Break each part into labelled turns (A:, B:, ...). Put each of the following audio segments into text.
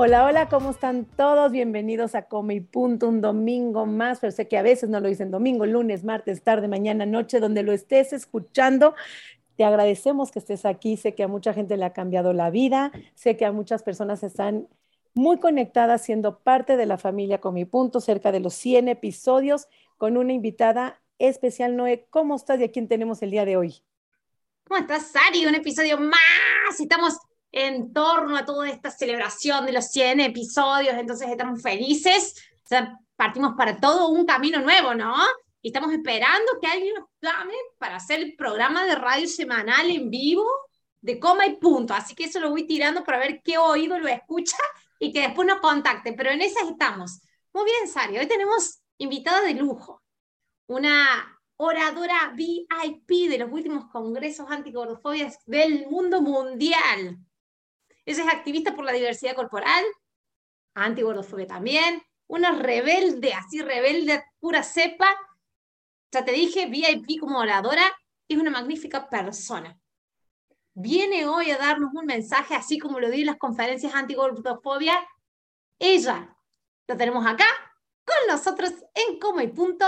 A: Hola, hola, ¿cómo están todos? Bienvenidos a Come Punto, un domingo más, pero sé que a veces no lo dicen domingo, lunes, martes, tarde, mañana, noche, donde lo estés escuchando. Te agradecemos que estés aquí, sé que a mucha gente le ha cambiado la vida, sé que a muchas personas están muy conectadas siendo parte de la familia Come Punto, cerca de los 100 episodios, con una invitada especial, Noé. ¿Cómo estás y a quién tenemos el día de hoy?
B: ¿Cómo estás, Sari? Un episodio más. Estamos en torno a toda esta celebración de los 100 episodios, entonces estamos felices, o sea, partimos para todo un camino nuevo, ¿no? Y estamos esperando que alguien nos llame para hacer el programa de radio semanal en vivo de coma y punto, así que eso lo voy tirando para ver qué oído lo escucha y que después nos contacte, pero en esas estamos. Muy bien, Sari, hoy tenemos invitada de lujo, una oradora VIP de los últimos congresos antigordofobias del mundo mundial. Ella es activista por la diversidad corporal, antigordofobia también, una rebelde, así rebelde, pura cepa. Ya te dije, VIP como oradora, es una magnífica persona. Viene hoy a darnos un mensaje, así como lo di en las conferencias antigordofobia. Ella, la tenemos acá, con nosotros en Como y Punto,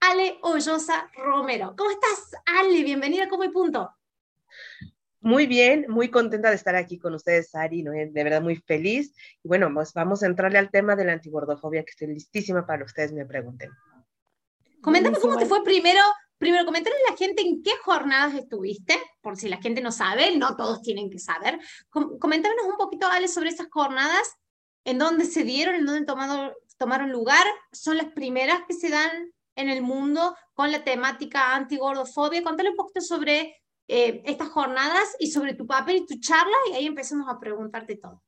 B: Ale Hoyosa Romero. ¿Cómo estás, Ale? Bienvenida a Como y Punto.
C: Muy bien, muy contenta de estar aquí con ustedes, Ari, ¿no? de verdad muy feliz. Y bueno, pues vamos a entrarle al tema de la antigordofobia, que estoy listísima para que ustedes me pregunten.
B: Coméntame cómo te fue primero, primero comentarle a la gente en qué jornadas estuviste, por si la gente no sabe, no todos tienen que saber. Coméntanos un poquito, Ale, sobre esas jornadas, en dónde se dieron, en dónde tomaron, tomaron lugar. ¿Son las primeras que se dan en el mundo con la temática antigordofobia? Contale un poquito sobre eh, estas jornadas y sobre tu papel y tu charla y ahí empezamos a preguntarte todo.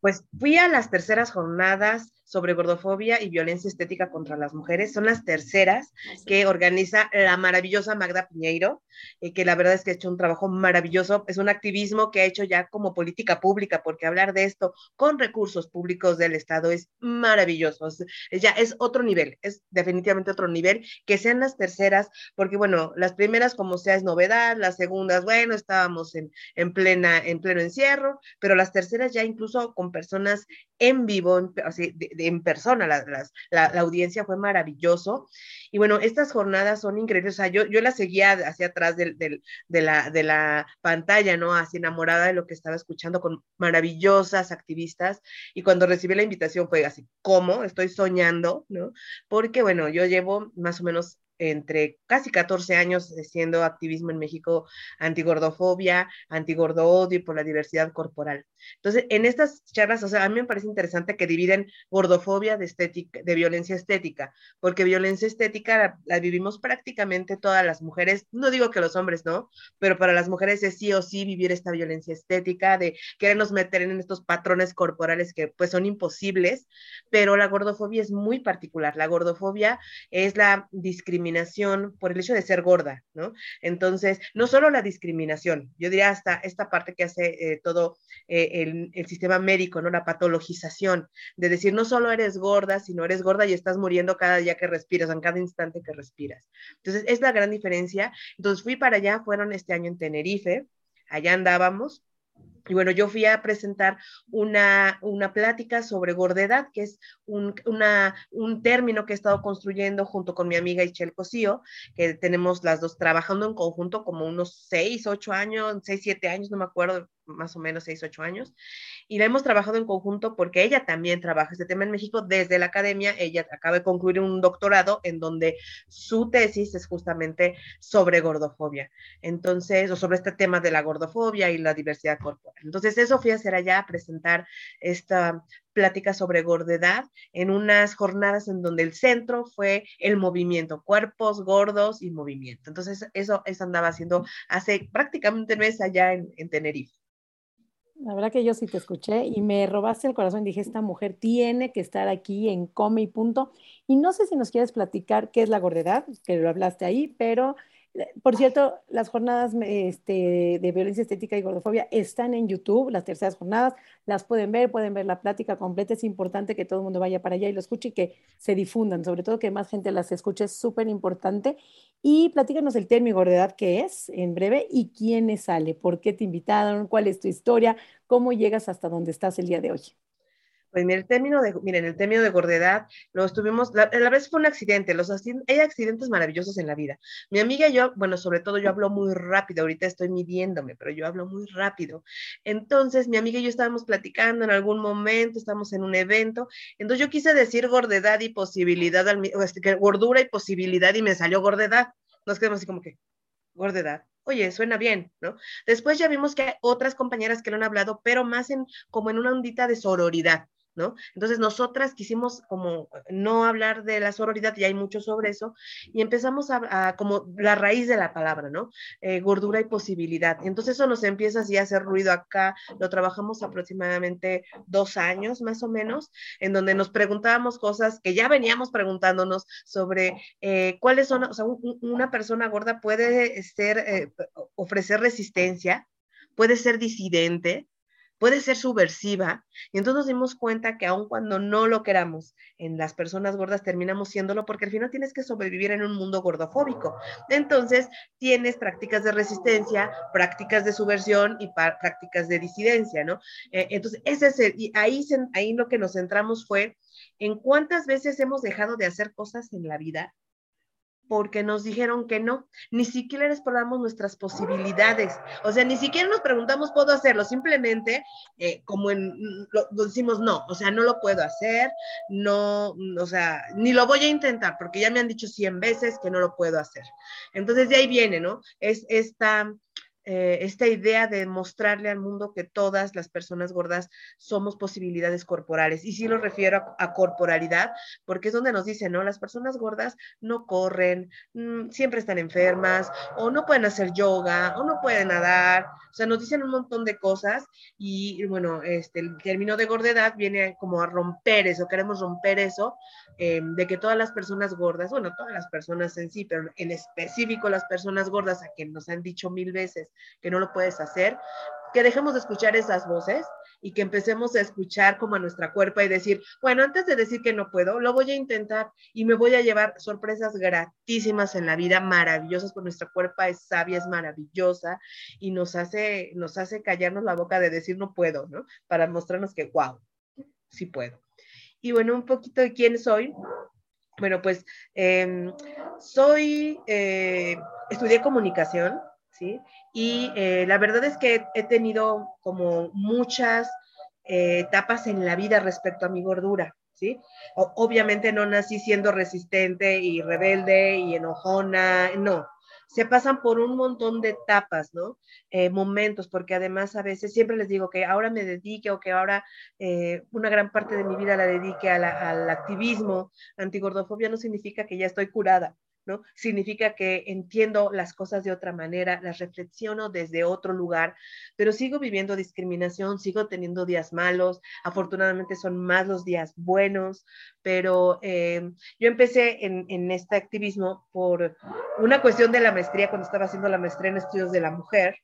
C: Pues fui a las terceras jornadas sobre gordofobia y violencia estética contra las mujeres. Son las terceras que organiza la maravillosa Magda Piñeiro, eh, que la verdad es que ha hecho un trabajo maravilloso. Es un activismo que ha hecho ya como política pública, porque hablar de esto con recursos públicos del Estado es maravilloso. ya es otro nivel, es definitivamente otro nivel. Que sean las terceras, porque bueno, las primeras como sea es novedad, las segundas, bueno, estábamos en, en, plena, en pleno encierro, pero las terceras ya incluso con personas en vivo, así, de, en persona, la, la, audiencia fue maravilloso. Y bueno, estas jornadas son increíbles, o sea, yo, yo las seguía hacia atrás de, la, de la pantalla, ¿no? Así enamorada de lo que estaba escuchando con maravillosas activistas. Y cuando recibí la invitación fue así, ¿cómo? Estoy soñando, ¿no? Porque bueno, yo llevo más o menos entre casi 14 años haciendo activismo en México antigordofobia, antigordo odio y por la diversidad corporal. Entonces, en estas charlas, o sea, a mí me parece interesante que dividen gordofobia de, estética, de violencia estética, porque violencia estética la, vivimos prácticamente todas las mujeres, no digo que los hombres no, pero para las mujeres es sí o sí vivir esta violencia estética, de querernos meter en estos patrones corporales que pues son imposibles, pero la gordofobia es muy particular. La gordofobia es la discriminación por el hecho de ser gorda, ¿no? Entonces, no solo la discriminación, yo diría hasta esta parte que hace eh, todo eh, el, el, sistema médico, ¿no? La patologización, de decir, no solo eres gorda, sino eres gorda y estás muriendo cada día que respiras, en cada instante que respiras. Entonces, es la gran diferencia. Entonces, fui para allá, fueron este año en Tenerife, allá andábamos y bueno, yo fui a presentar una, una plática sobre gordedad, que es un, un término que he estado construyendo junto con mi amiga Ichel Cosío, que tenemos las dos trabajando en conjunto como unos seis, ocho años, seis, siete años, no me acuerdo, más o menos seis, ocho años, y la hemos trabajado en conjunto porque ella también trabaja este tema en México desde la academia, ella acaba de concluir un doctorado en donde su tesis es justamente sobre gordofobia, entonces, o sobre este tema de la gordofobia y la diversidad corporal. Entonces, eso fui a hacer allá, a presentar esta plática sobre gordedad en unas jornadas en donde el centro fue el movimiento, cuerpos gordos y movimiento. Entonces, eso, eso andaba haciendo hace prácticamente un mes allá en Tenerife.
A: La verdad que yo sí te escuché y me robaste el corazón. Dije, esta mujer tiene que estar aquí en Come y Punto. Y no sé si nos quieres platicar qué es la gordedad, que lo hablaste ahí, pero por cierto, las jornadas este, de violencia estética y gordofobia están en YouTube, las terceras jornadas, las pueden ver, pueden ver la plática completa. Es importante que todo el mundo vaya para allá y lo escuche y que se difundan, sobre todo que más gente las escuche, es súper importante. Y platícanos el término gordedad que es, en breve, y quiénes sale, por qué te invitaron, cuál es tu historia, cómo llegas hasta donde estás el día de hoy.
C: Pues mira, el término de, miren, el término de gordedad, lo estuvimos, la, la vez fue un accidente, los hay accidentes maravillosos en la vida. Mi amiga y yo, bueno, sobre todo yo hablo muy rápido, ahorita estoy midiéndome, pero yo hablo muy rápido. Entonces, mi amiga y yo estábamos platicando en algún momento, estamos en un evento, entonces yo quise decir gordedad y posibilidad, este, gordura y posibilidad y me salió gordedad. Nos quedamos así como que, gordedad oye, suena bien, ¿no? Después ya vimos que hay otras compañeras que lo han hablado, pero más en como en una ondita de sororidad. ¿No? Entonces nosotras quisimos como no hablar de la sororidad, y hay mucho sobre eso, y empezamos a, como la raíz de la palabra, ¿no? Eh, gordura y posibilidad. Entonces eso nos empieza así a hacer ruido acá, lo trabajamos aproximadamente dos años más o menos, en donde nos preguntábamos cosas que ya veníamos preguntándonos sobre eh, cuáles son, o sea, una persona gorda puede ser, eh, ofrecer resistencia, puede ser disidente, puede ser subversiva. Y entonces nos dimos cuenta que aun cuando no lo queramos, en las personas gordas terminamos siéndolo porque al final tienes que sobrevivir en un mundo gordofóbico. Entonces tienes prácticas de resistencia, prácticas de subversión y prácticas de disidencia, ¿no? Eh, entonces, ese es el, y ahí, ahí lo que nos centramos fue en cuántas veces hemos dejado de hacer cosas en la vida porque nos dijeron que no, ni siquiera exploramos nuestras posibilidades, o sea, ni siquiera nos preguntamos, ¿puedo hacerlo? Simplemente, eh, como en, lo, decimos no, o sea, no lo puedo hacer, no, o sea, ni lo voy a intentar, porque ya me han dicho 100 veces que no lo puedo hacer. Entonces, de ahí viene, ¿no? Es esta eh, esta idea de mostrarle al mundo que todas las personas gordas somos posibilidades corporales. Y sí lo refiero a, corporalidad, porque es donde nos dicen, ¿no? Las personas gordas no corren, mm, siempre están enfermas, o no pueden hacer yoga, o no pueden nadar. O sea, nos dicen un montón de cosas y, bueno, este, el término de gordedad viene como a romper eso, queremos romper eso, eh, de que todas las personas gordas, bueno, todas las personas en sí, pero en específico las personas gordas a quien nos han dicho mil veces que no lo puedes hacer, que dejemos de escuchar esas voces y que empecemos a escuchar como a nuestra cuerpo y decir, bueno, antes de decir que no puedo, lo voy a intentar y me voy a llevar sorpresas gratísimas en la vida, maravillosas, porque nuestra cuerpo es sabia, es maravillosa y nos hace, nos hace callarnos la boca de decir no puedo, ¿no? Para mostrarnos que, wow, sí puedo. Y bueno, un poquito de quién soy. Bueno, pues em, soy, eh, estudié comunicación, ¿sí? Y eh, la verdad es que he tenido como muchas eh, etapas en la vida respecto a mi gordura, ¿sí? obviamente no nací siendo resistente y rebelde y enojona, no. Se pasan por un montón de etapas, ¿no? Eh, momentos, porque además a veces siempre les digo que ahora me dedique o que ahora una gran parte de mi vida la dedique al activismo antigordofobia no significa que ya estoy curada. Significa que entiendo las cosas de otra manera, las reflexiono desde otro lugar, pero sigo viviendo discriminación, sigo teniendo días malos, afortunadamente son más los días buenos, pero eh, yo empecé en, este activismo por una cuestión de la maestría, cuando estaba haciendo la maestría en estudios de la mujer,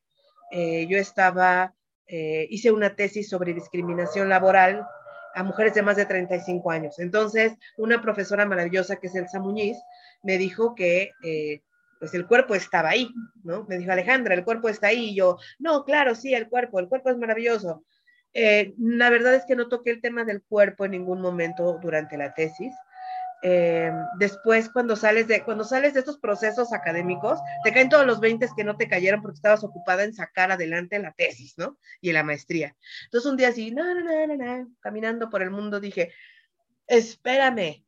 C: eh, yo estaba, eh, hice una tesis sobre discriminación laboral a mujeres de más de 35 años. Entonces, una profesora maravillosa que es Elsa Muñiz, me dijo que eh, pues el cuerpo estaba ahí, ¿no? Me dijo Alejandra, el cuerpo está ahí. Y yo, no, claro, sí, el cuerpo, el cuerpo es maravilloso. Eh, la verdad es que no toqué el tema del cuerpo en ningún momento durante la tesis. Eh, después, cuando sales, de, cuando sales de estos procesos académicos, te caen todos los 20 que no te cayeron porque estabas ocupada en sacar adelante la tesis, ¿no? Y la maestría. Entonces, un día así, no, no, no, caminando por el mundo, dije, espérame,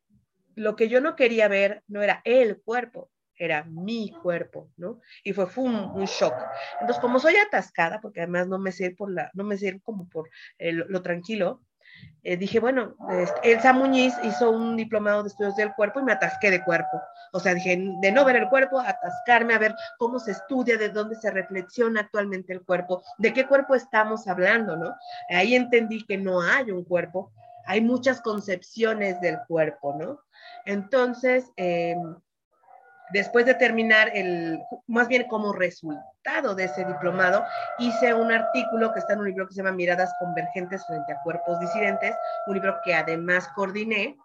C: lo que yo no quería ver no era el cuerpo, era mi cuerpo, ¿no? Y fue, fue un, shock. Entonces, como soy atascada, porque además no me sé por la, no me sé como por lo tranquilo, eh, dije, bueno, este, Elsa Muñiz hizo un diplomado de estudios del cuerpo y me atasqué de cuerpo. O sea, dije, de no ver el cuerpo, atascarme a ver cómo se estudia, de dónde se reflexiona actualmente el cuerpo, de qué cuerpo estamos hablando, ¿no? Ahí entendí que no hay un cuerpo, hay muchas concepciones del cuerpo, ¿no? Entonces, eh, después de terminar el, más bien como resultado de ese diplomado, hice un artículo que está en un libro que se llama Miradas Convergentes frente a Cuerpos Disidentes, un libro que además coordiné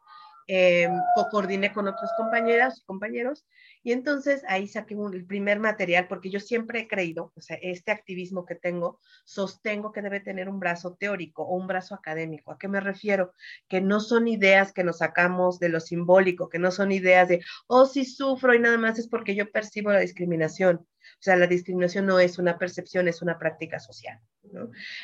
C: eh, coordiné con otros compañeras y compañeros, y entonces ahí saqué el primer material, porque yo siempre he creído, o sea, este activismo que tengo, sostengo que debe tener un brazo teórico o un brazo académico. ¿A qué me refiero? Que no son ideas que nos sacamos de lo simbólico, que no son ideas de, oh, sí sufro y nada más es porque yo percibo la discriminación. O sea, la discriminación no es una percepción, es una práctica social.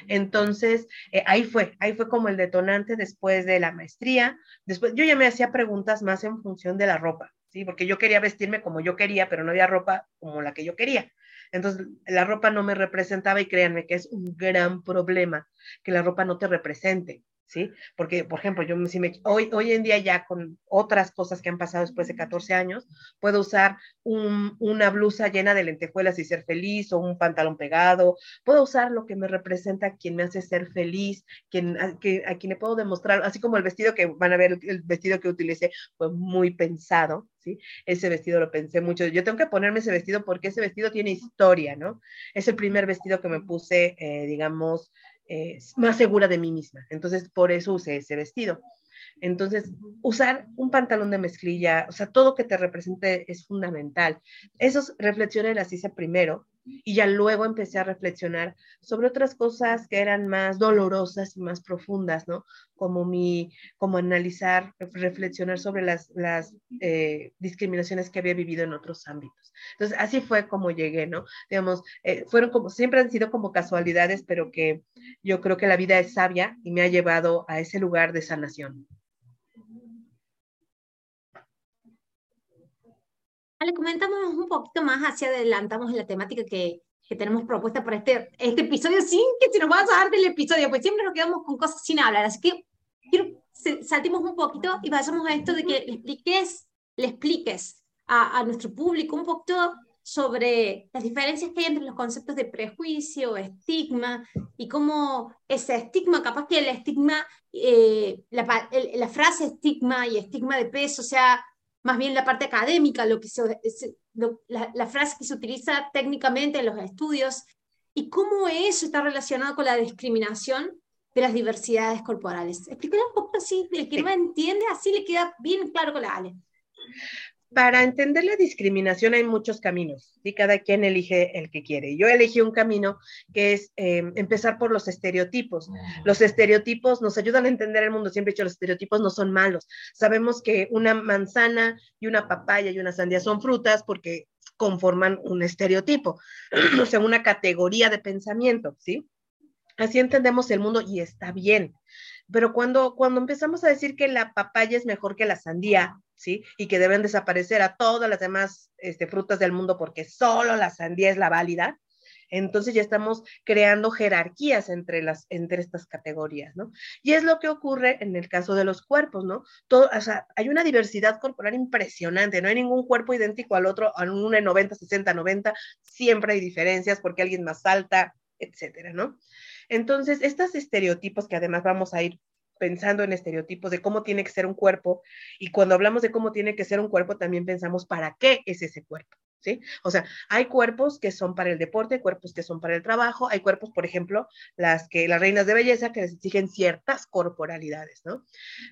C: Entonces, eh, ahí fue, ahí fue como el detonante después de la maestría. Después, yo ya me hacía preguntas más en función de la ropa, ¿sí? Porque yo quería vestirme como yo quería, pero no había ropa como la que yo quería. Entonces, la ropa no me representaba y créanme que es un gran problema que la ropa no te represente. ¿Sí? Porque, por ejemplo, yo si me, hoy, hoy en día ya con otras cosas que han pasado después de 14 años, puedo usar una blusa llena de lentejuelas y ser feliz o un pantalón pegado, puedo usar lo que me representa, quien me hace ser feliz, quien, a, que, a quien le puedo demostrar, así como el vestido que van a ver, el vestido que utilicé fue muy pensado, ¿sí? Ese vestido lo pensé mucho. Yo tengo que ponerme ese vestido porque ese vestido tiene historia, ¿no? Es el primer vestido que me puse, eh, digamos, eh, más segura de mí misma. Entonces, por eso usé ese vestido. Entonces, usar un pantalón de mezclilla, o sea, todo que te represente es fundamental. Esas reflexiones las hice primero y ya luego empecé a reflexionar sobre otras cosas que eran más dolorosas y más profundas, ¿no? Como mi, como analizar, reflexionar sobre las, las eh, discriminaciones que había vivido en otros ámbitos. Entonces, así fue como llegué, ¿no? Digamos, eh, fueron como, siempre han sido como casualidades, pero que yo creo que la vida es sabia y me ha llevado a ese lugar de sanación.
B: Le comentamos un poquito más hacia adelantamos en la temática que, que tenemos propuesta para este, este episodio sin que se nos vaya a dar del episodio, pues siempre nos quedamos con cosas sin hablar. Así que quiero saltimos un poquito y vayamos a esto de que le expliques, le expliques a, a nuestro público un poquito sobre las diferencias que hay entre los conceptos de prejuicio, estigma, y cómo ese estigma, capaz que el estigma, eh, la, la, frase estigma y estigma de peso, o sea, más bien la parte académica, lo que la, frase que se utiliza técnicamente en los estudios, y cómo eso está relacionado con la discriminación de las diversidades corporales. Explícale un poco así, el que no entiende, así le queda bien claro con la Ale
C: para entender la discriminación hay muchos caminos y cada quien elige el que quiere. Yo elegí un camino que es em, empezar por los estereotipos. Los estereotipos nos ayudan a entender el mundo. Siempre he dicho, los estereotipos no son malos. Sabemos que una manzana y una papaya y una sandía son frutas porque conforman un estereotipo, o sea, una categoría de pensamiento, ¿sí? Así entendemos el mundo y está bien. Pero cuando, cuando empezamos a decir que la papaya es mejor que la sandía, ¿sí? Y que deben desaparecer a todas las demás este, frutas del mundo porque solo la sandía es la válida, entonces ya estamos creando jerarquías entre, las, entre estas categorías, ¿no? Y es lo que ocurre en el caso de los cuerpos, ¿no? Todo, o sea, hay una diversidad corporal impresionante, no hay ningún cuerpo idéntico al otro, en un 90, 60, 90, siempre hay diferencias porque alguien más alta, etcétera, ¿no? Entonces, estos estereotipos que además vamos a ir pensando en estereotipos de cómo tiene que ser un cuerpo y cuando hablamos de cómo tiene que ser un cuerpo también pensamos para qué es ese cuerpo. O sea, hay cuerpos que son para el deporte, cuerpos que son para el trabajo, hay cuerpos, por ejemplo, las que las reinas de belleza que les exigen ciertas corporalidades, ¿no?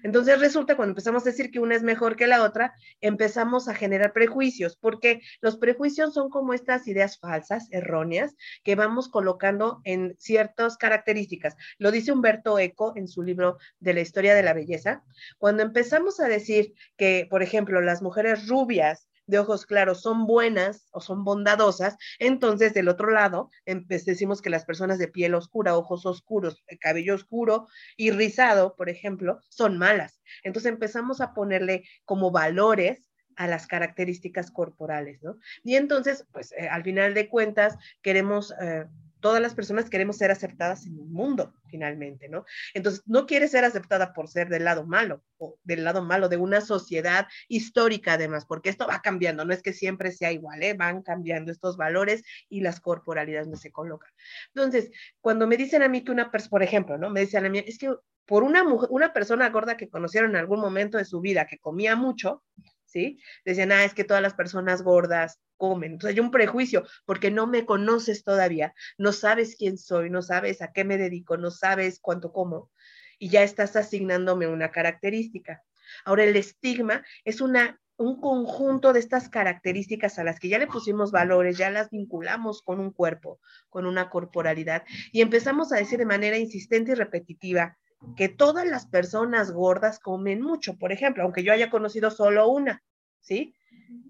C: Entonces resulta cuando empezamos a decir que una es mejor que la otra, empezamos a generar prejuicios, porque los prejuicios son como estas ideas falsas, erróneas, que vamos colocando en ciertas características. Lo dice Humberto Eco en su libro de la historia de la belleza. Cuando empezamos a decir que, por ejemplo, las mujeres rubias de ojos claros son buenas o son bondadosas, entonces del otro lado decimos que las personas de piel oscura, ojos oscuros, eh, cabello oscuro y rizado, por ejemplo, son malas. Entonces empezamos a ponerle como valores a las características corporales, ¿no? Y entonces, pues eh, al final de cuentas, queremos... Eh, todas las personas queremos ser aceptadas en el mundo, finalmente, ¿no? Entonces, no quieres ser aceptada por ser del lado malo o del lado malo de una sociedad histórica, además, porque esto va cambiando, no es que siempre sea igual, ¿eh? Van cambiando estos valores y las corporalidades no se colocan. Entonces, cuando me dicen a mí que una persona, por ejemplo, ¿no? Me dicen a mí, es que por una mujer, una persona gorda que conocieron en algún momento de su vida que comía mucho, ¿sí? Decían, ah, es que todas las personas gordas comen. Entonces hay un prejuicio porque no me conoces todavía, no sabes quién soy, no sabes a qué me dedico, no sabes cuánto como y ya estás asignándome una característica. Ahora el estigma es una un conjunto de estas características a las que ya le pusimos valores, ya las vinculamos con un cuerpo, con una corporalidad y empezamos a decir de manera insistente y repetitiva, que todas las personas gordas comen mucho, por ejemplo, aunque yo haya conocido solo una, ¿sí?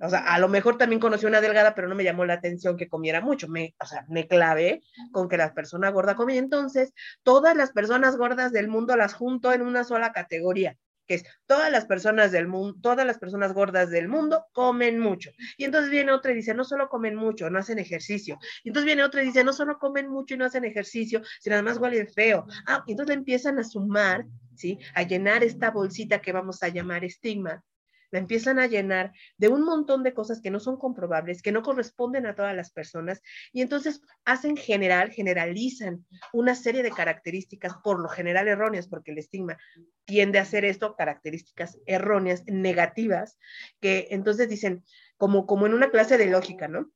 C: O sea, a lo mejor también conocí una delgada, pero no me llamó la atención que comiera mucho. Me, o sea, me clavé con que las personas gordas comían. Entonces, todas las personas gordas del mundo las junto en una sola categoría que es todas las personas del mundo, todas las personas gordas del mundo comen mucho. Y entonces viene otra y dice, no solo comen mucho, no hacen ejercicio. Y entonces viene otra y dice, no solo comen mucho y no hacen ejercicio, sino además huelen feo. Ah, y entonces empiezan a sumar, ¿sí? A llenar esta bolsita que vamos a llamar estigma la empiezan a llenar de un montón de cosas que no son comprobables, que no corresponden a todas las personas, y entonces hacen general, generalizan una serie de características, por lo general erróneas, porque el estigma tiende a hacer esto, características erróneas, negativas, que entonces dicen, como, como en una clase de lógica, ¿no?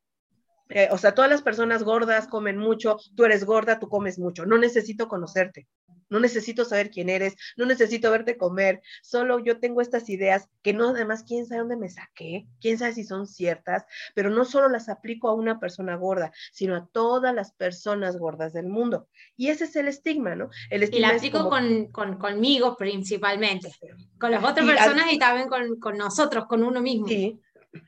C: Eh, o sea, todas las personas gordas comen mucho, tú eres gorda, tú comes mucho, no necesito conocerte, no necesito saber quién eres, no necesito verte comer, solo yo tengo estas ideas que no, además, quién sabe dónde me saqué, quién sabe si son ciertas, pero no solo las aplico a una persona gorda, sino a todas las personas gordas del mundo. Y ese es el estigma, ¿no? El estigma
B: y la aplico con, con, conmigo principalmente, con las otras personas y también con, con, nosotros, con uno mismo.
C: Sí,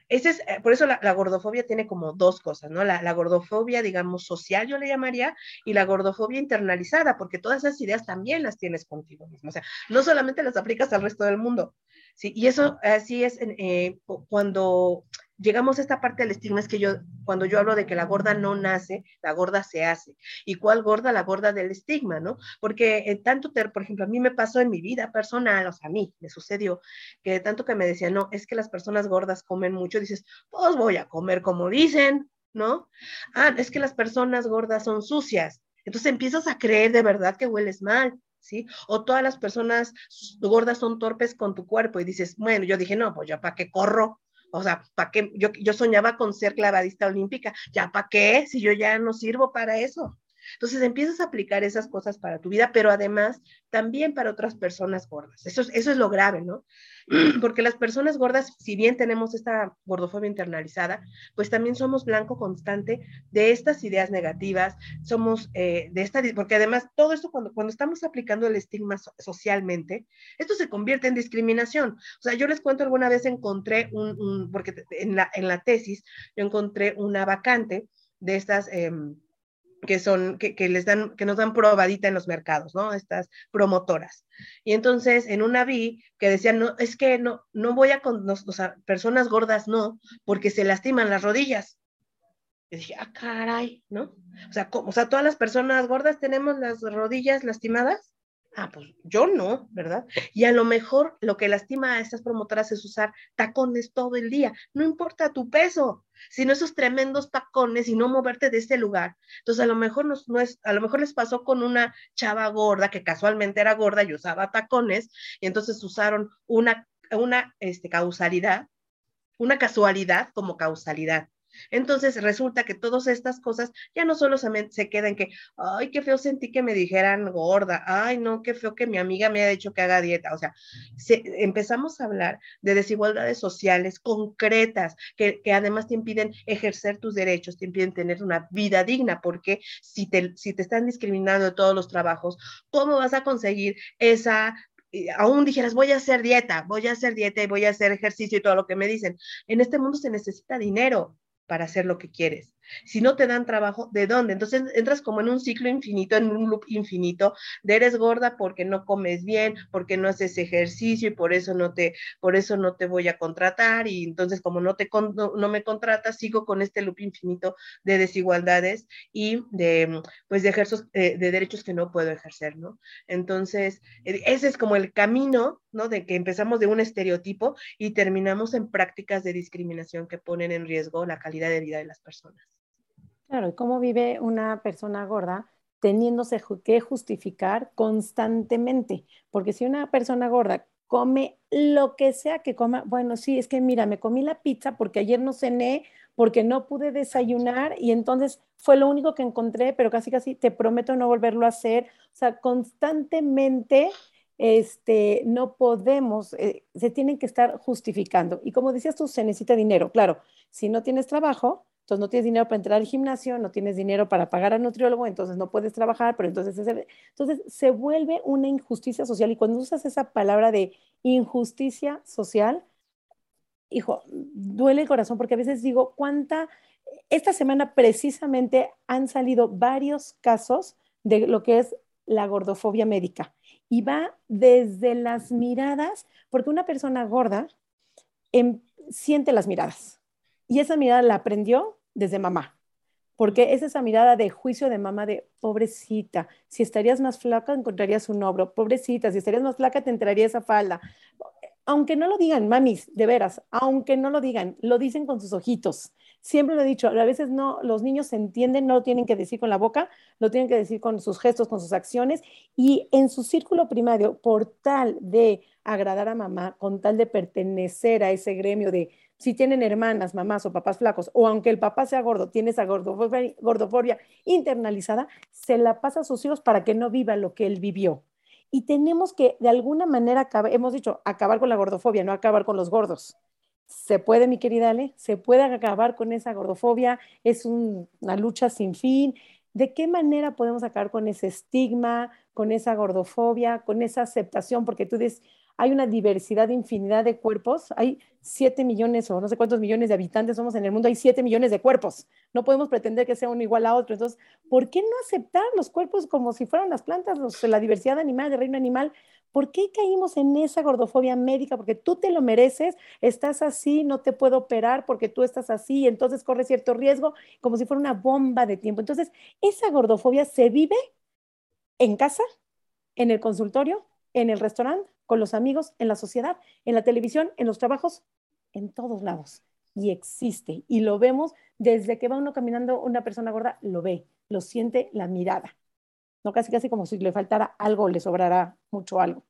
C: ese es, eh, por eso la, gordofobia tiene como dos cosas, ¿no? La, gordofobia, digamos, social, yo le llamaría, y la gordofobia internalizada, porque todas esas ideas también las tienes contigo mismo. O sea, no solamente las aplicas al resto del mundo, ¿sí? Y eso así es eh, cuando llegamos a esta parte del estigma es que yo, cuando yo hablo de que la gorda no nace, la gorda se hace. ¿Y cuál gorda? La gorda del estigma, ¿no? Porque en tanto, por ejemplo, a mí me pasó en mi vida personal, o sea, a mí me sucedió que tanto que me decían, no, es que las personas gordas comen mucho, dices, pues voy a comer como dicen, ¿no? Ah, es que las personas gordas son sucias. Entonces empiezas a creer de verdad que hueles mal. ¿Sí? O todas las personas gordas son torpes con tu cuerpo y dices, bueno, yo dije, no, pues ya para qué corro, o sea, ¿para qué? Yo, yo soñaba con ser clavadista olímpica. ¿Ya para qué? Si yo ya no sirvo para eso. Entonces empiezas a aplicar esas cosas para tu vida, pero además también para otras personas gordas. Eso es, eso es lo grave, ¿no? Porque las personas gordas, si bien tenemos esta gordofobia internalizada, pues también somos blanco constante de estas ideas negativas, somos eh, de esta, porque además todo esto cuando, cuando estamos aplicando el estigma socialmente, esto se convierte en discriminación. O sea, yo les cuento alguna vez encontré un, porque en la, en la tesis yo encontré una vacante de estas... Em, que son, que, les dan, que nos dan probadita en los mercados, ¿no? Estas promotoras. Y entonces en una vi que decían, no, es que no, no voy a con, o sea, personas gordas no, porque se lastiman las rodillas. Y dije, ah, caray, ¿no? O sea, o sea, todas las personas gordas tenemos las rodillas lastimadas. Ah, pues yo no, ¿verdad? Y a lo mejor lo que lastima a estas promotoras es usar tacones todo el día. No importa tu peso, sino esos tremendos tacones y no moverte de este lugar. Entonces, a lo mejor no es, a lo mejor les pasó con una chava gorda que casualmente era gorda y usaba tacones, y entonces usaron una, una este, causalidad, una casualidad como causalidad. Entonces resulta que todas estas cosas ya no solo se, se quedan que, ay, qué feo sentí que me dijeran gorda, ay, no, qué feo que mi amiga me haya dicho que haga dieta. O sea, empezamos a hablar de desigualdades sociales concretas que, que, además te impiden ejercer tus derechos, te impiden tener una vida digna, porque si te, si te están discriminando de todos los trabajos, ¿cómo vas a conseguir esa aún dijeras, voy a hacer dieta, voy a hacer dieta y voy a hacer ejercicio y todo lo que me dicen. En este mundo se necesita dinero para hacer lo que quieres. Si no te dan trabajo, ¿de dónde? Entonces entras como en un ciclo infinito, en un loop infinito, de eres gorda porque no comes bien, porque no haces ejercicio y por eso no te, por eso no te voy a contratar y entonces como no te no, me contratas, sigo con este loop infinito de desigualdades y de pues de ejercicios eh, de derechos que no puedo ejercer, ¿no? Entonces, e, ese es como el camino, ¿no? De que empezamos de un estereotipo y terminamos en prácticas de discriminación que ponen en riesgo la calidad de vida de las personas.
A: Claro, ¿y cómo vive una persona gorda teniéndose que justificar constantemente? Porque si una persona gorda come lo que sea que coma, bueno, sí, es que mira, me comí la pizza porque ayer no cené, porque no pude desayunar y entonces fue lo único que encontré, pero casi casi te prometo no volverlo a hacer. O sea, constantemente este, no podemos, eh, se tienen que estar justificando. Y como decías tú, se necesita dinero. Claro, si no tienes trabajo, entonces no tienes dinero para entrar al gimnasio, no tienes dinero para pagar al nutriólogo, entonces no puedes trabajar, pero entonces, entonces se vuelve una injusticia social y cuando usas esa palabra de injusticia social, hijo, duele el corazón porque a veces digo, ¿cuánta? Esta semana precisamente han salido varios casos de lo que es la gordofobia médica y va desde las miradas, porque una persona gorda em, siente las miradas y esa mirada la aprendió desde mamá, porque es esa mirada de juicio de mamá de pobrecita, si estarías más flaca encontrarías un hombro, pobrecita, si estarías más flaca te entraría esa falda. Aunque no lo digan, mamis, de veras, aunque no lo digan, lo dicen con sus ojitos. Siempre lo he dicho, a veces no, los niños se entienden, no lo tienen que decir con la boca, lo tienen que decir con sus gestos, con sus acciones y en su círculo primario, por tal de agradar a mamá, con tal de pertenecer a ese gremio de si tienen hermanas, mamás o papás flacos, o aunque el papá sea gordo, tiene esa gordofobia, internalizada, se la pasa a sus hijos para que no viva lo que él vivió. Y tenemos que, de alguna manera, hemos dicho, acabar con la gordofobia, no acabar con los gordos. Se puede, mi querida Ale, se puede acabar con esa gordofobia, es una lucha sin fin. ¿De qué manera podemos acabar con ese estigma, con esa gordofobia, con esa aceptación? Porque tú dices, hay una diversidad, infinidad de cuerpos, hay 7 millones o no sé cuántos millones de habitantes somos en el mundo, hay 7 millones de cuerpos. No podemos pretender que sea uno igual a otro. Entonces, ¿por qué no aceptar los cuerpos como si fueran las plantas, la diversidad animal, del reino animal? ¿Por qué caímos en esa gordofobia médica? Porque tú te lo mereces, estás así, no te puedo operar porque tú estás así, entonces corre cierto riesgo, como si fuera una bomba de tiempo. Entonces, esa gordofobia se vive en casa, en el consultorio, en el restaurante, con los amigos, en la sociedad, en la televisión, en los trabajos, en todos lados. Y existe. Y lo vemos desde que va uno caminando, una persona gorda lo ve, lo siente la mirada. No casi casi como si le faltara algo, le sobrara mucho algo.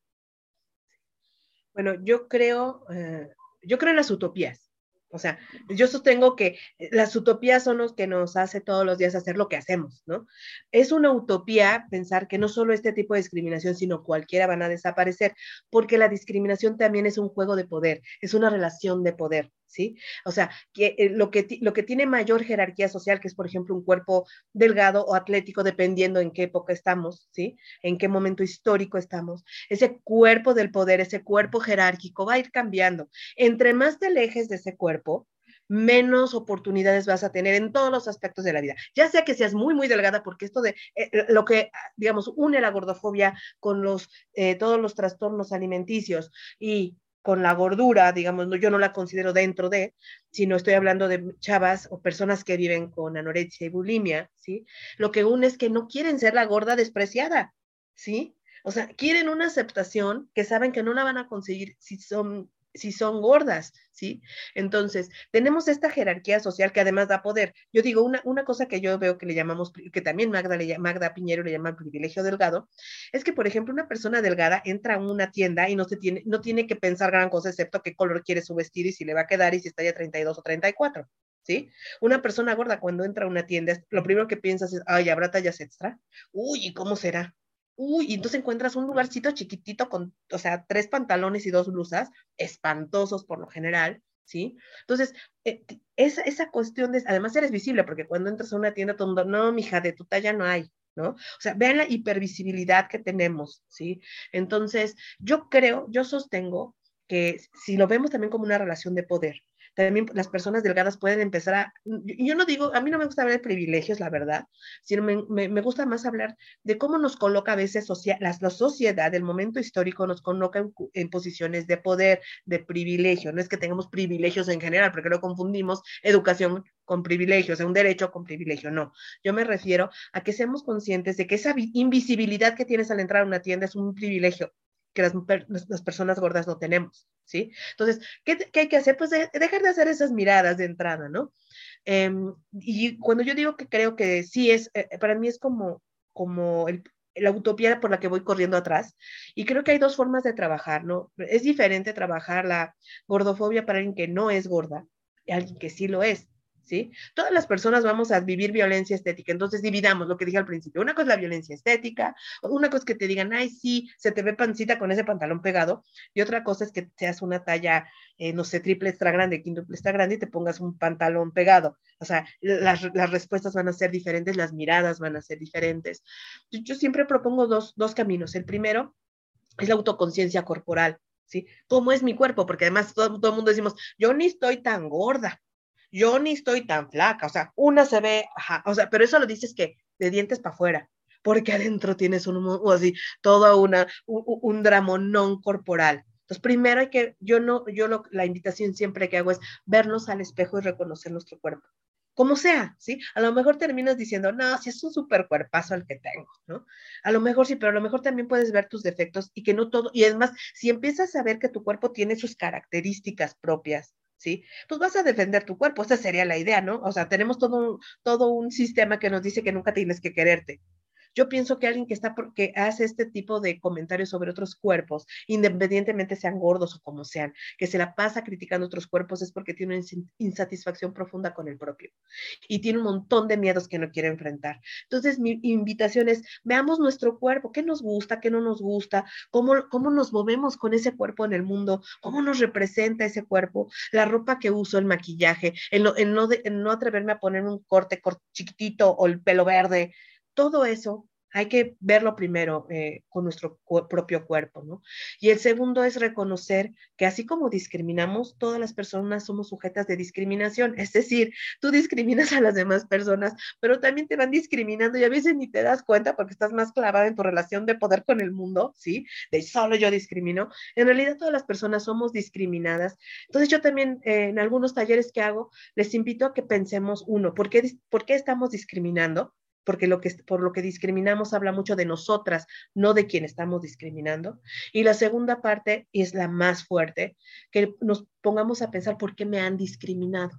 C: Bueno, yo creo, eh, yo creo en las utopías. O sea, yo sostengo que eh, las utopías son los que nos hace todos los días hacer lo que hacemos, ¿no? Es una utopía pensar que no solo este tipo de discriminación, sino cualquiera van a desaparecer, porque la discriminación también es un juego de poder, es una relación de poder, ¿sí? O sea, que, eh, lo, que lo que tiene mayor jerarquía social, que es, por ejemplo, un cuerpo delgado o atlético, dependiendo en qué época estamos, ¿sí? En qué momento histórico estamos, ese cuerpo del poder, ese cuerpo jerárquico va a ir cambiando. Entre más te alejes de ese cuerpo, menos oportunidades vas a tener en todos los aspectos de la vida. Ya sea que seas muy, muy delgada, porque esto de eh, eh, lo que, digamos, une la gordofobia con los, todos los trastornos alimenticios y con la gordura, digamos, yo no la considero dentro de, sino estoy hablando de chavas o personas que viven con anorexia y bulimia, ¿sí? Lo que une es que no quieren ser la gorda despreciada, ¿sí? O sea, quieren una aceptación que saben que no la van a conseguir si son si son gordas, ¿sí? Entonces, tenemos esta jerarquía social que además da poder. Yo digo, una, una cosa que yo veo que le llamamos, que también Magda, Magda Piñero le llama privilegio delgado, es que, por ejemplo, una persona delgada entra a una tienda y no, se tiene, no tiene que pensar gran cosa, excepto qué color quiere su vestido y si le va a quedar y si está ya 32 o 34. ¿Sí? Una persona gorda cuando entra a una tienda, lo primero que piensas es, ay, ¿habrá tallas extra? Uy, ¿y cómo será? Uy, y entonces encuentras un lugarcito chiquitito con, o sea, tres pantalones y dos blusas, espantosos por lo general, ¿sí? Entonces, eh, esa, esa cuestión de, además eres visible, porque cuando entras a una tienda, todo el mundo, no, mija, de tu talla no hay, ¿no? O sea, vean la hipervisibilidad que tenemos, ¿sí? Entonces, yo creo, yo sostengo que si lo vemos también como una relación de poder, también las personas delgadas pueden empezar a, yo no digo, a mí no me gusta hablar de privilegios, la verdad, sino me, me, gusta más hablar de cómo nos coloca a veces la, la sociedad, el momento histórico nos coloca en, posiciones de poder, de privilegio. No es que tengamos privilegios en general, porque no confundimos educación con privilegio, o sea, un derecho con privilegio, no. Yo me refiero a que seamos conscientes de que esa invisibilidad que tienes al entrar a una tienda es un privilegio que las, las personas gordas no tenemos, ¿sí? Entonces, ¿qué, ¿qué, hay que hacer? Pues dejar de hacer esas miradas de entrada, ¿no? Em, y cuando yo digo que creo que sí es, eh, para mí es como, como la utopía por la que voy corriendo atrás. Y creo que hay dos formas de trabajar, ¿no? Es diferente trabajar la gordofobia para alguien que no es gorda y alguien que sí lo es. ¿Sí? Todas las personas vamos a vivir violencia estética, entonces dividamos lo que dije al principio. Una cosa es la violencia estética, una cosa es que te digan, ay, sí, se te ve pancita con ese pantalón pegado, y otra cosa es que seas una talla, eh, no sé, triple extra grande, quíntuple extra grande y te pongas un pantalón pegado. O sea, las, respuestas van a ser diferentes, las miradas van a ser diferentes. Yo, yo siempre propongo dos, dos caminos. El primero es la autoconciencia corporal. ¿Sí? ¿Cómo es mi cuerpo? Porque además todo, todo el mundo decimos, yo ni estoy tan gorda, yo ni estoy tan flaca, o sea, una se ve, o sea, pero eso lo dices que de dientes para afuera, porque adentro tienes un, o así, todo una, un, un dramonón corporal. Entonces, primero hay que, yo no, yo lo, la invitación siempre que hago es vernos al espejo y reconocer nuestro cuerpo. Como sea, ¿sí? A lo mejor terminas diciendo, no, si es un super cuerpazo el que tengo, ¿no? A lo mejor sí, pero a lo mejor también puedes ver tus defectos y que no todo, y es más, si empiezas a ver que tu cuerpo tiene sus características propias, ¿sí? Pues vas a defender tu cuerpo, esa sería la idea, ¿no? O sea, tenemos todo, todo un sistema que nos dice que nunca tienes que quererte. Yo pienso que alguien que está que hace este tipo de comentarios sobre otros cuerpos, independientemente sean gordos o como sean, que se la pasa criticando otros cuerpos es porque tiene una insatisfacción profunda con el propio y tiene un montón de miedos que no quiere enfrentar. Entonces, mi invitación es, veamos nuestro cuerpo, qué nos gusta, qué no nos gusta, cómo, cómo nos movemos con ese cuerpo en el mundo, cómo nos representa ese cuerpo, la ropa que uso, el maquillaje, el el no, el no atreverme a poner un corte, corte chiquitito o el pelo verde, todo eso hay que verlo primero eh, con nuestro propio cuerpo, ¿no? Y el segundo es reconocer que así como discriminamos, todas las personas somos sujetas de discriminación. Es decir, tú discriminas a las demás personas, pero también te van discriminando y a veces ni te das cuenta porque estás más clavada en tu relación de poder con el mundo, ¿sí? De solo yo discrimino. En realidad todas las personas somos discriminadas. Entonces yo también eh, en algunos talleres que hago les invito a que pensemos, uno, ¿por qué, ¿por qué estamos discriminando? Porque lo que, por lo que discriminamos habla mucho de nosotras, no de quien estamos discriminando. Y la segunda parte, es la más fuerte, que nos pongamos a pensar por qué me han discriminado.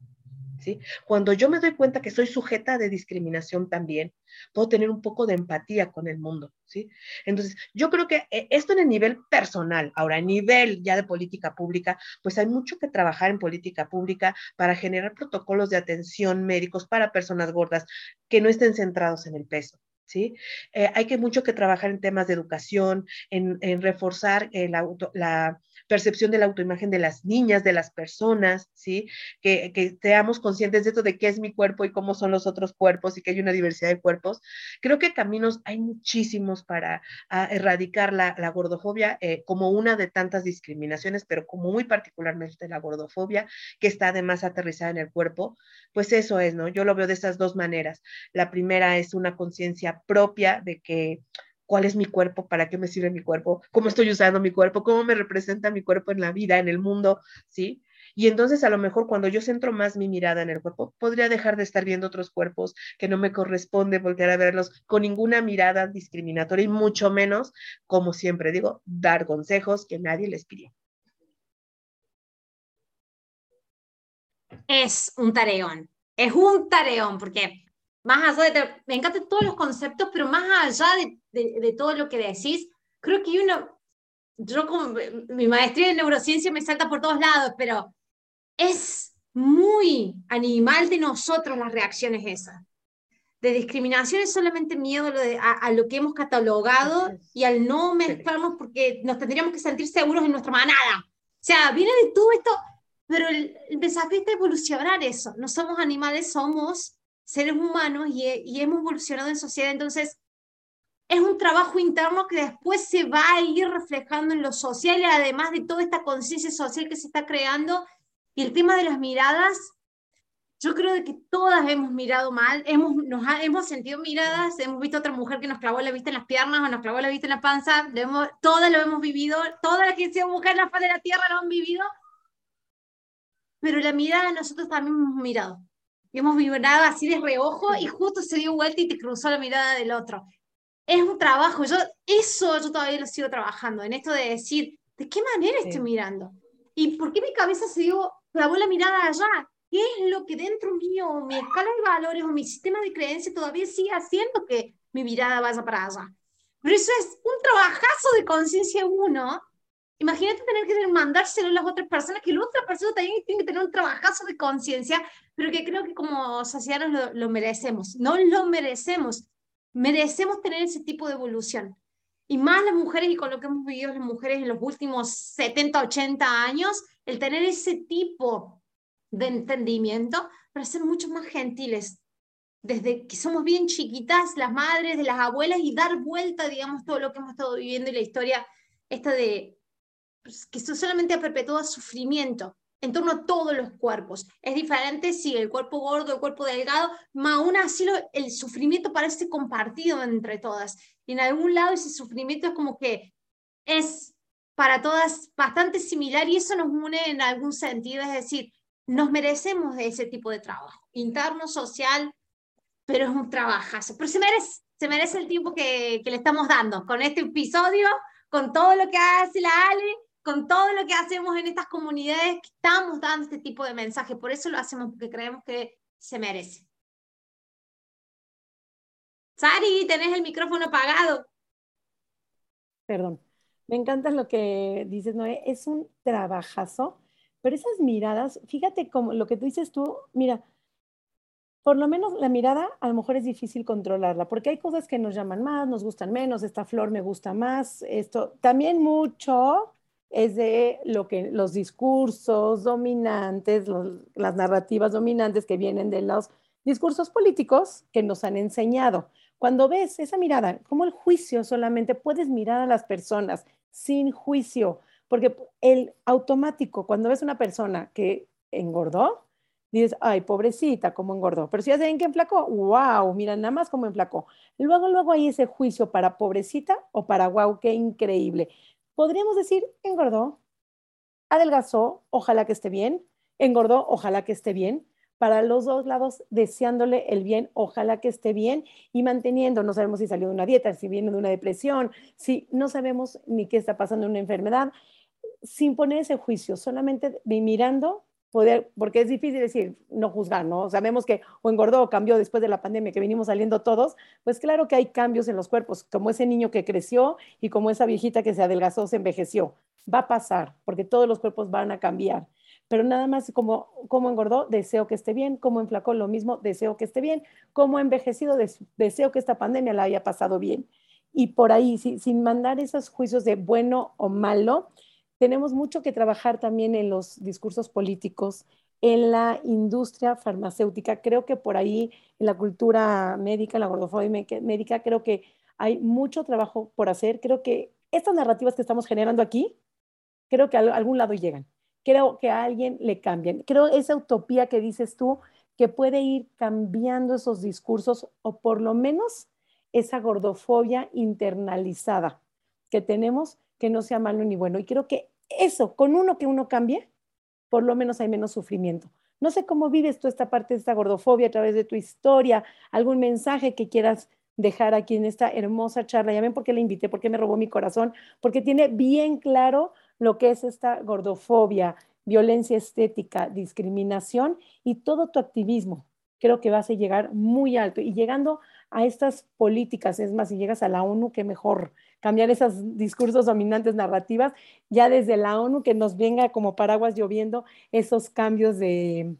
C: Cuando yo me doy cuenta que soy sujeta de discriminación también, puedo tener un poco de empatía con el mundo, ¿sí? Entonces, yo creo que eh, esto en el nivel personal, ahora, en nivel ya de política pública, pues hay mucho que trabajar en política pública para generar protocolos de atención médicos para personas gordas que no estén centrados en el peso. ¿Sí? Eh, hay que mucho que trabajar en temas de educación, en, reforzar auto, la, percepción de la autoimagen de las niñas, de las personas, ¿sí? Que, que seamos conscientes de esto, de qué es mi cuerpo y cómo son los otros cuerpos y que hay una diversidad de cuerpos. Creo que caminos hay muchísimos para erradicar la, la gordofobia eh, como una de tantas discriminaciones, pero como muy particularmente la gordofobia, que está además aterrizada en el cuerpo, pues eso es, ¿no? Yo lo veo de esas dos maneras. La primera es una conciencia propia de que cuál es mi cuerpo, para qué me sirve mi cuerpo, cómo estoy usando mi cuerpo, cómo me representa mi cuerpo en la vida, en el mundo, ¿sí? Y entonces a lo mejor cuando yo centro más mi mirada en el cuerpo, podría dejar de estar viendo otros cuerpos que no me corresponde voltear a verlos con ninguna mirada discriminatoria y mucho menos, como siempre digo, dar consejos que nadie les pidió.
B: Es un tareón, es un tareón, porque más allá de, me encantan todos los conceptos, pero más allá de, de, todo lo que decís, creo que uno, yo como mi maestría en neurociencia me salta por todos lados, pero es muy animal de nosotros las reacciones esas. De discriminación es solamente miedo a, lo que hemos catalogado y al no mezclarnos porque nos tendríamos que sentir seguros en nuestra manada. O sea, viene de todo esto, pero el, el desafío es evolucionar eso. No somos animales, somos seres humanos y, hemos evolucionado en sociedad, entonces es un trabajo interno que después se va a ir reflejando en lo social, además de toda esta conciencia social que se está creando Y el tema de las miradas, yo creo que todas hemos mirado mal, hemos, nos hemos sentido miradas, hemos visto a otra mujer que nos clavó la vista en las piernas o nos clavó la vista en la panza, todas lo hemos vivido, todas las que sido mujeres en la faz de la tierra lo han vivido, pero la mirada nosotros también hemos mirado. Y hemos vibrado así de reojo y justo se dio vuelta y te cruzó la mirada del otro. Es un trabajo, yo eso yo todavía lo sigo trabajando, en esto de decir, ¿de qué manera estoy mirando? ¿Y por qué mi cabeza se dio, clavó la mirada allá? ¿Qué es lo que dentro mío, mi escala de valores o mi sistema de creencias todavía sigue haciendo que mi mirada vaya para allá? Pero eso es un trabajazo de conciencia uno. Imagínate tener que mandárselo a las otras personas, que la otra persona también tiene que tener un trabajazo de conciencia, pero que creo que como sociedad lo, lo merecemos. No lo merecemos. Merecemos tener ese tipo de evolución. Y más las mujeres, y con lo que hemos vivido las mujeres en los últimos 70, 80 años, el tener ese tipo de entendimiento para ser mucho más gentiles. Desde que somos bien chiquitas, las madres, de las abuelas, y dar vuelta, digamos, todo lo que hemos estado viviendo y la historia esta de que esto solamente ha perpetuado sufrimiento en torno a todos los cuerpos. Es diferente si el cuerpo gordo, el cuerpo delgado, más aún así el sufrimiento parece compartido entre todas. Y en algún lado ese sufrimiento es como que es para todas bastante similar y eso nos une en algún sentido, es decir, nos merecemos ese tipo de trabajo, interno, social, pero es un trabajazo. Pero se merece, se merece el tiempo que, que le estamos dando con este episodio, con todo lo que hace la Ale, con todo lo que hacemos en estas comunidades, estamos dando este tipo de mensaje. Por eso lo hacemos, porque creemos que se merece. Sari, tenés el micrófono apagado.
A: Perdón. Me encanta lo que dices, Noé. Es un trabajazo pero esas miradas, fíjate como lo que tú dices tú, mira, por lo menos la mirada a lo mejor es difícil controlarla, porque hay cosas que nos llaman más, nos gustan menos, esta flor me gusta más, esto también mucho es de lo que los discursos dominantes, las narrativas dominantes que vienen de los discursos políticos que nos han enseñado. Cuando ves esa mirada, como el juicio solamente puedes mirar a las personas sin juicio, porque el automático, cuando ves una persona que engordó, dices, ay, pobrecita, cómo engordó. Pero si ya saben que enflacó, wow, mira nada más cómo enflacó. Luego, luego hay ese juicio para pobrecita o para wow, qué increíble. Podríamos decir, engordó, adelgazó, ojalá que esté bien, engordó, ojalá que esté bien. Para los dos lados, deseándole el bien, ojalá que esté bien y manteniendo, no sabemos si salió de una dieta, si viene de una depresión, si no sabemos ni qué está pasando en una enfermedad sin poner ese juicio, solamente mirando, poder, porque es difícil decir, no juzgar, ¿no? Sabemos que o engordó o cambió después de la pandemia que venimos saliendo todos, pues claro que hay cambios en los cuerpos, como ese niño que creció y como esa viejita que se adelgazó, se envejeció. Va a pasar, porque todos los cuerpos van a cambiar. Pero nada más como, como engordó, deseo que esté bien, como enflacó, lo mismo, deseo que esté bien, como envejecido, deseo que esta pandemia la haya pasado bien. Y por ahí, sin mandar esos juicios de bueno o malo, tenemos mucho que trabajar también en los discursos políticos, en la industria farmacéutica. Creo que por ahí, en la cultura médica, en la gordofobia médica, creo que hay mucho trabajo por hacer. Creo que estas narrativas que estamos generando aquí, creo que a algún lado llegan. Creo que a alguien le cambian. Creo esa utopía que dices tú, que puede ir cambiando esos discursos o por lo menos esa gordofobia internalizada que tenemos que no sea malo ni bueno. Y creo que eso, con uno que uno cambie, por lo menos hay menos sufrimiento. No sé cómo vives tú esta parte de esta gordofobia a través de tu historia, algún mensaje que quieras dejar aquí en esta hermosa charla. Ya ven por qué la invité, por qué me robó mi corazón, porque tiene bien claro lo que es esta gordofobia, violencia estética, discriminación y todo tu activismo. Creo que vas a llegar muy alto y llegando a estas políticas, es más, si llegas a la ONU, qué mejor cambiar esos discursos dominantes narrativas, ya desde la ONU que nos venga como paraguas lloviendo esos cambios de,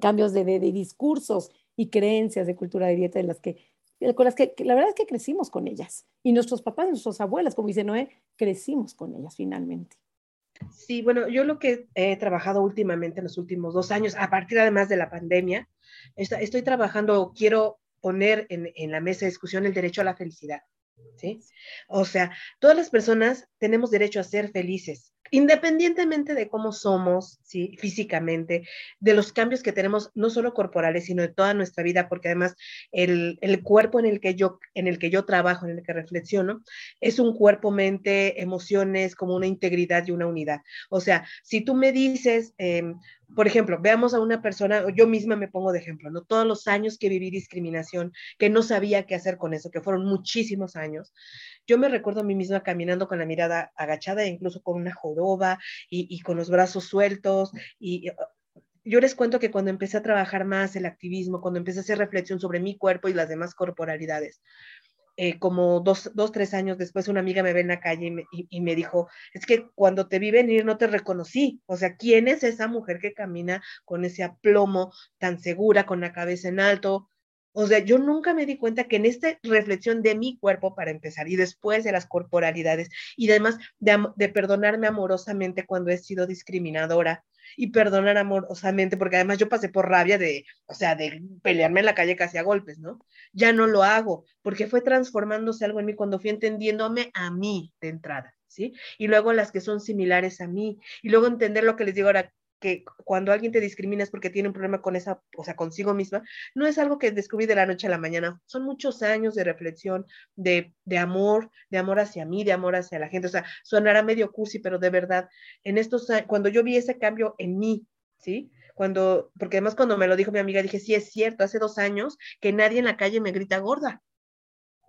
A: cambios de, discursos y creencias de cultura de dieta de las que, con las que, la verdad es que crecimos con ellas. Y nuestros papás, nuestras abuelas, como dice Noé, crecimos con ellas finalmente.
C: Sí, bueno, yo lo que he trabajado últimamente en los últimos dos años, a partir además de la pandemia, estoy trabajando, quiero poner en, la mesa de discusión el derecho a la felicidad. O sea, todas las personas tenemos derecho a ser felices, independientemente de cómo somos, ¿sí? físicamente, de los cambios que tenemos, no solo corporales, sino de toda nuestra vida, porque además el, el, cuerpo en el, que yo, en el que yo trabajo, en el que reflexiono, es un cuerpo, mente, emociones, como una integridad y una unidad. O sea, si tú me dices, eh, por ejemplo, veamos a una persona, yo misma me pongo de ejemplo, ¿no? Todos los años que viví discriminación, que no sabía qué hacer con eso, que fueron muchísimos años. Yo me recuerdo a mí misma caminando con la mirada agachada, incluso con una joroba y, y con los brazos sueltos. Y, yo les cuento que cuando empecé a trabajar más el activismo, cuando empecé a hacer reflexión sobre mi cuerpo y las demás corporalidades, eh, como dos, dos, tres años después, una amiga me ve en la calle y me, y, me, dijo, es que cuando te vi venir no te reconocí. O sea, ¿quién es esa mujer que camina con ese aplomo tan segura, con la cabeza en alto? O sea, yo nunca me di cuenta que en esta reflexión de mi cuerpo, para empezar, y después de las corporalidades, y además de, de perdonarme amorosamente cuando he sido discriminadora, y perdonar amorosamente, porque además yo pasé por rabia de, o sea, de pelearme en la calle casi a golpes, ¿no? Ya no lo hago, porque fue transformándose algo en mí cuando fui entendiéndome a mí de entrada, ¿sí? Y luego las que son similares a mí, y luego entender lo que les digo ahora, que cuando alguien te discrimina es porque tiene un problema con esa, o sea, consigo misma, no es algo que descubrí de la noche a la mañana, son muchos años de reflexión, de, de amor, de amor hacia mí, de amor hacia la gente, o sea, sonará medio cursi, pero de verdad, en estos cuando yo vi ese cambio en mí, ¿sí? Cuando, porque además cuando me lo dijo mi amiga, dije, sí, es cierto, hace dos años que nadie en la calle me grita gorda.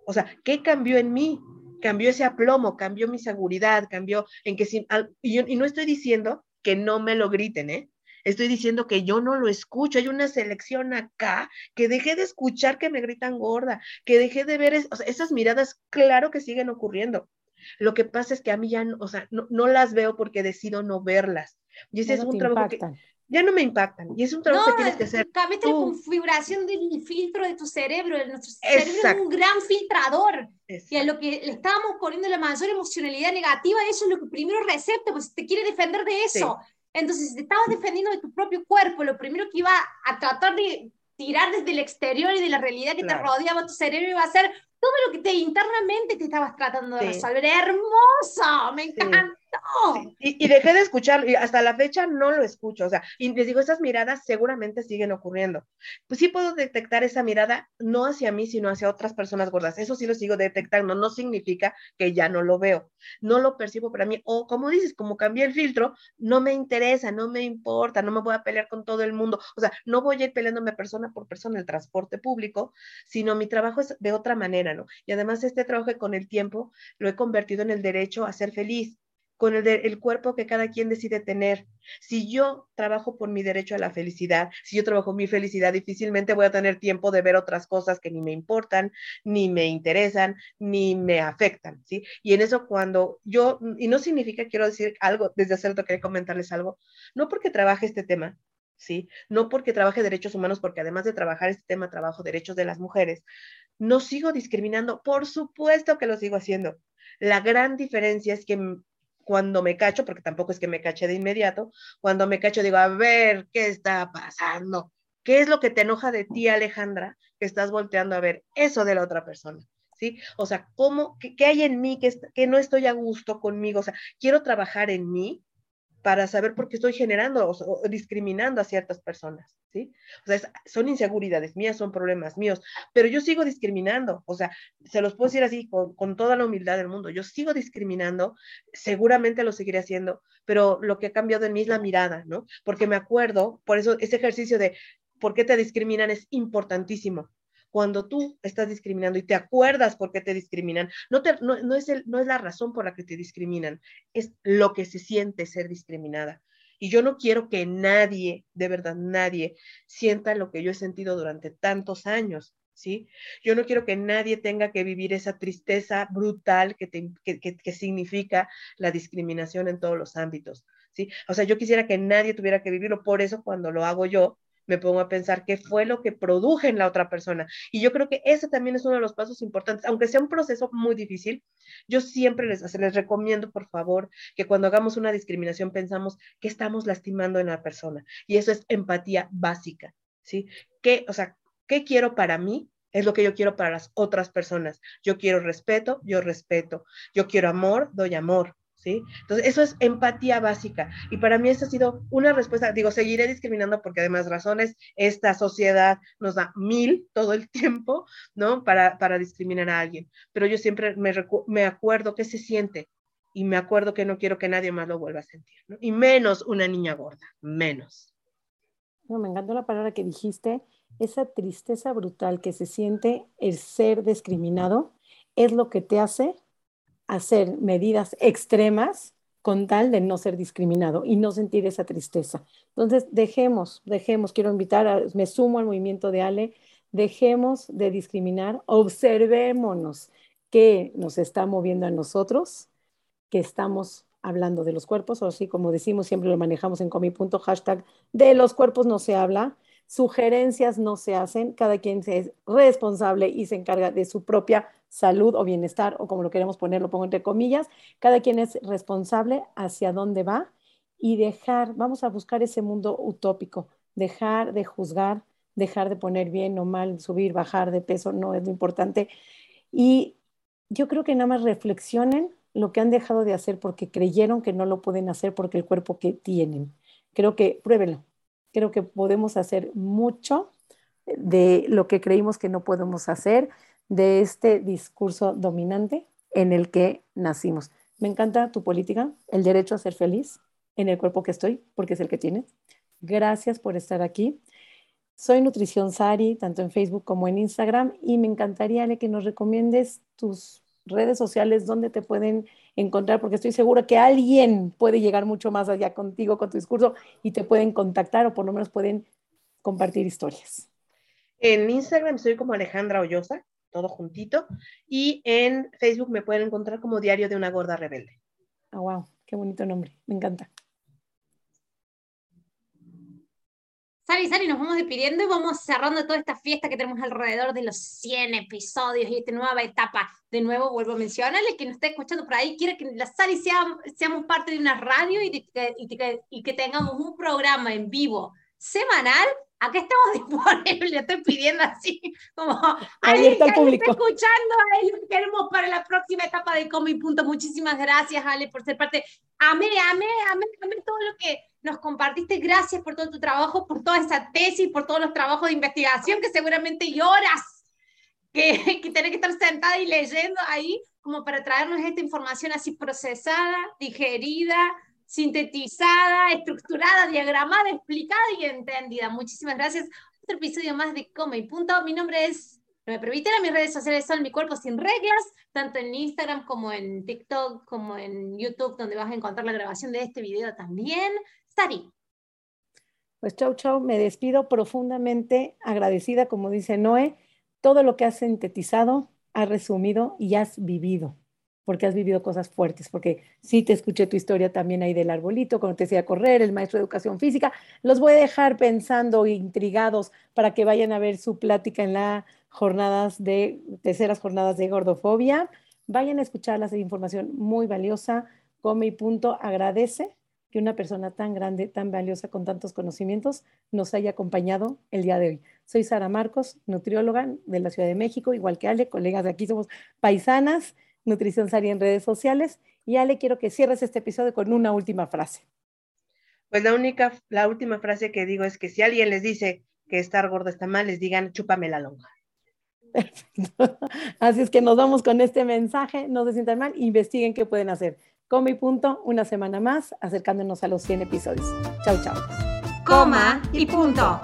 C: O sea, ¿qué cambió en mí? Cambió ese aplomo, cambió mi seguridad, cambió en que sin, y, y no estoy diciendo que no me lo griten, ¿eh? Estoy diciendo que yo no lo escucho. Hay una selección acá que dejé de escuchar que me gritan gorda, que dejé de ver esas miradas, claro que siguen ocurriendo. Lo que pasa es que a mí ya, no, o sea, no, no las veo porque decido no verlas. Y ese es un trabajo que ya no me impactan. Y es un trabajo que tienes que hacer.
B: Cambiaste la configuración del filtro de tu cerebro. Nuestro cerebro es un gran filtrador. Y a lo que le estábamos poniendo la mayor emocionalidad negativa, eso es lo que primero recepta, pues te quiere defender de eso. Entonces, si te estabas defendiendo de tu propio cuerpo, lo primero que iba a tratar de tirar desde el exterior y de la realidad que te rodeaba tu cerebro iba a ser todo lo que te internamente te estabas tratando de resolver. Hermoso, me encanta.
C: Y, dejé de escucharlo, y hasta la fecha no lo escucho, o sea, y les digo, esas miradas seguramente siguen ocurriendo. Pues sí puedo detectar esa mirada, no hacia mí, sino hacia otras personas gordas. Eso sí lo sigo detectando, no significa que ya no lo veo, no lo percibo para mí, o como dices, como cambié el filtro, no me interesa, no me importa, no me voy a pelear con todo el mundo, o sea, no voy a ir peleándome persona por persona el transporte público, sino mi trabajo es de otra manera, ¿no? Y además este trabajo con el tiempo lo he convertido en el derecho a ser feliz con el, el, cuerpo que cada quien decide tener. Si yo trabajo por mi derecho a la felicidad, si yo trabajo mi felicidad, difícilmente voy a tener tiempo de ver otras cosas que ni me importan, ni me interesan, ni me afectan, ¿sí? Y en eso cuando yo, y no significa, quiero decir algo, desde hace rato quería comentarles algo, no porque trabaje este tema, ¿sí? No porque trabaje derechos humanos, porque además de trabajar este tema, trabajo derechos de las mujeres, no sigo discriminando, por supuesto que lo sigo haciendo. La gran diferencia es que cuando me cacho, porque tampoco es que me cache de inmediato, cuando me cacho digo, a ver, ¿qué está pasando? ¿Qué es lo que te enoja de ti, Alejandra, que estás volteando a ver eso de la otra persona? ¿Sí? O sea, ¿cómo, qué, qué hay en mí que, que no estoy a gusto conmigo? O sea, quiero trabajar en mí para saber por qué estoy generando o, discriminando a ciertas personas, ¿sí? O sea, son inseguridades mías, son problemas míos, pero yo sigo discriminando, o sea, se los puedo decir así con, con, toda la humildad del mundo, yo sigo discriminando, seguramente lo seguiré haciendo, pero lo que ha cambiado en mí es la mirada, ¿no? Porque me acuerdo, por eso ese ejercicio de por qué te discriminan es importantísimo, cuando tú estás discriminando y te acuerdas por qué te discriminan, no, te, no, es el, no es la razón por la que te discriminan, es lo que se siente ser discriminada. Y yo no quiero que nadie, de verdad nadie, sienta lo que yo he sentido durante tantos años, ¿sí? Yo no quiero que nadie tenga que vivir esa tristeza brutal que, que significa la discriminación en todos los ámbitos, ¿sí? O sea, yo quisiera que nadie tuviera que vivirlo, por eso cuando lo hago yo, me pongo a pensar qué fue lo que produje en la otra persona. Y yo creo que ese también es uno de los pasos importantes, aunque sea un proceso muy difícil. Yo siempre les, les recomiendo, por favor, que cuando hagamos una discriminación pensamos que estamos lastimando en la persona. Y eso es empatía básica, ¿sí? ¿Qué, o sea, qué quiero para mí? Es lo que yo quiero para las otras personas. Yo quiero respeto, yo respeto. Yo quiero amor, doy amor. ¿Sí? Entonces, eso es empatía básica. Y para mí esa ha sido una respuesta, digo, seguiré discriminando porque además razones, esta sociedad nos da mil todo el tiempo, ¿no? Para, para discriminar a alguien. Pero yo siempre me, me acuerdo qué se siente y me acuerdo que no quiero que nadie más lo vuelva a sentir. Y menos una niña gorda, menos.
A: No, me encantó la palabra que dijiste, esa tristeza brutal que se siente el ser discriminado es lo que te hace hacer medidas extremas con tal de no ser discriminado y no sentir esa tristeza. Entonces, dejemos, dejemos, quiero invitar, me sumo al movimiento de Ale, dejemos de discriminar, observémonos que nos está moviendo a nosotros, que estamos hablando de los cuerpos, o así como decimos, siempre lo manejamos en comi.hashtag, hashtag, de los cuerpos no se habla, sugerencias no se hacen, cada quien es responsable y se encarga de su propia salud o bienestar, o como lo queremos poner, lo pongo entre comillas, cada quien es responsable hacia dónde va y dejar, vamos a buscar ese mundo utópico, dejar de juzgar, dejar de poner bien o mal, subir, bajar de peso, no es lo importante. Y yo creo que nada más reflexionen lo que han dejado de hacer porque creyeron que no lo pueden hacer porque el cuerpo que tienen. Creo que pruébenlo, creo que podemos hacer mucho de lo que creímos que no podemos hacer, de este discurso dominante en el que nacimos. Me encanta tu política, el derecho a ser feliz en el cuerpo que estoy, porque es el que tienes. Gracias por estar aquí. Soy Nutrición Sari, tanto en Facebook como en Instagram, y me encantaría que nos recomiendes tus redes sociales donde te pueden encontrar, porque estoy segura que alguien puede llegar mucho más allá contigo, con tu discurso, y te pueden contactar o por lo menos pueden compartir historias.
C: En Instagram soy como Alejandra Ollosa, todo juntito, y en Facebook me pueden encontrar como Diario de una Gorda Rebelde.
A: Ah, wow, qué bonito nombre, me encanta.
B: Sari, Sari, nos vamos despidiendo y vamos cerrando toda esta fiesta que tenemos alrededor de los 100 episodios y esta nueva etapa. De nuevo, vuelvo a mencionarle que nos está escuchando por ahí, quiere que la Sari sea, seamos parte de una radio y, y que tengamos un programa en vivo semanal acá estamos disponibles, le estoy pidiendo así, como
A: ahí está el público.
B: Está escuchando, ahí queremos para la próxima etapa de Comi Punto. Muchísimas gracias, Ale, por ser parte. Amé, amé, amé, amé todo lo que nos compartiste. Gracias por todo tu trabajo, por toda esa tesis, por todos los trabajos de investigación que seguramente lloras que, que tenés que estar sentada y leyendo ahí, como para traernos esta información así procesada, digerida, sintetizada, estructurada, diagramada, explicada y entendida. Muchísimas gracias. Otro episodio más de Come y Punto. Mi nombre es, no me permiten, mis redes sociales son Mi Cuerpo Sin Reglas, tanto en Instagram como en TikTok, como en YouTube, donde vas a encontrar la grabación de este video también. Sari.
A: Pues chau, chau, me despido profundamente agradecida, como dice Noé, todo lo que has sintetizado, has resumido y has vivido porque has vivido cosas fuertes, porque sí te escuché tu historia también ahí del arbolito, cuando te decía correr, el maestro de educación física. Los voy a dejar pensando, intrigados, para que vayan a ver su plática en las jornadas de, terceras jornadas de gordofobia. Vayan a escucharlas, hay información muy valiosa. Come y punto, agradece que una persona tan grande, tan valiosa, con tantos conocimientos, nos haya acompañado el día de hoy. Soy Sara Marcos, nutrióloga de la Ciudad de México, igual que Ale, colegas de aquí somos paisanas Nutrición Sari en redes sociales. Y Ale, quiero que cierres este episodio con una última frase.
C: Pues la única, la última frase que digo es que si alguien les dice que estar gordo está mal, les digan, chúpame la lonja.
A: Así es que nos vamos con este mensaje, no se sientan mal, investiguen qué pueden hacer. Come y punto, una semana más, acercándonos a los 100 episodios. Chau, chau.
B: Coma y punto.